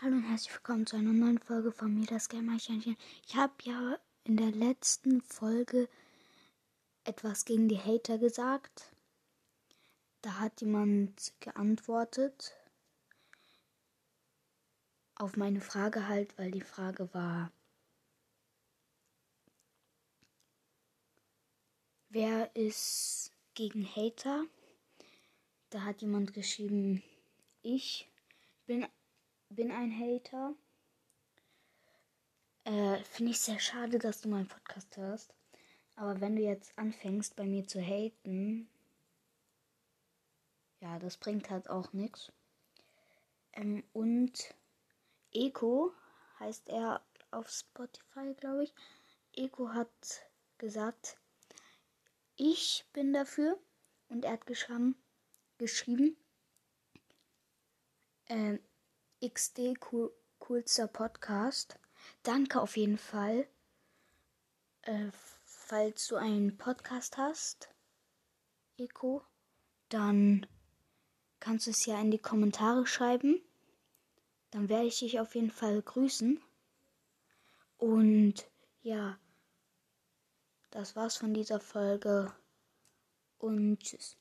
Hallo und herzlich willkommen zu einer neuen Folge von mir, das Gamercheinchen. Ich habe ja in der letzten Folge etwas gegen die Hater gesagt. Da hat jemand geantwortet auf meine Frage halt, weil die Frage war, wer ist gegen Hater? Da hat jemand geschrieben, ich bin, bin ein Hater. Äh, Finde ich sehr schade, dass du meinen Podcast hörst. Aber wenn du jetzt anfängst, bei mir zu haten, ja, das bringt halt auch nichts. Ähm, und Eko heißt er auf Spotify, glaube ich. Eko hat gesagt, ich bin dafür. Und er hat geschrieben, geschrieben äh, XD cool, coolster Podcast. Danke auf jeden Fall. Äh, falls du einen Podcast hast, Eko, dann kannst du es ja in die Kommentare schreiben. Dann werde ich dich auf jeden Fall grüßen. Und ja, das war's von dieser Folge. Und tschüss.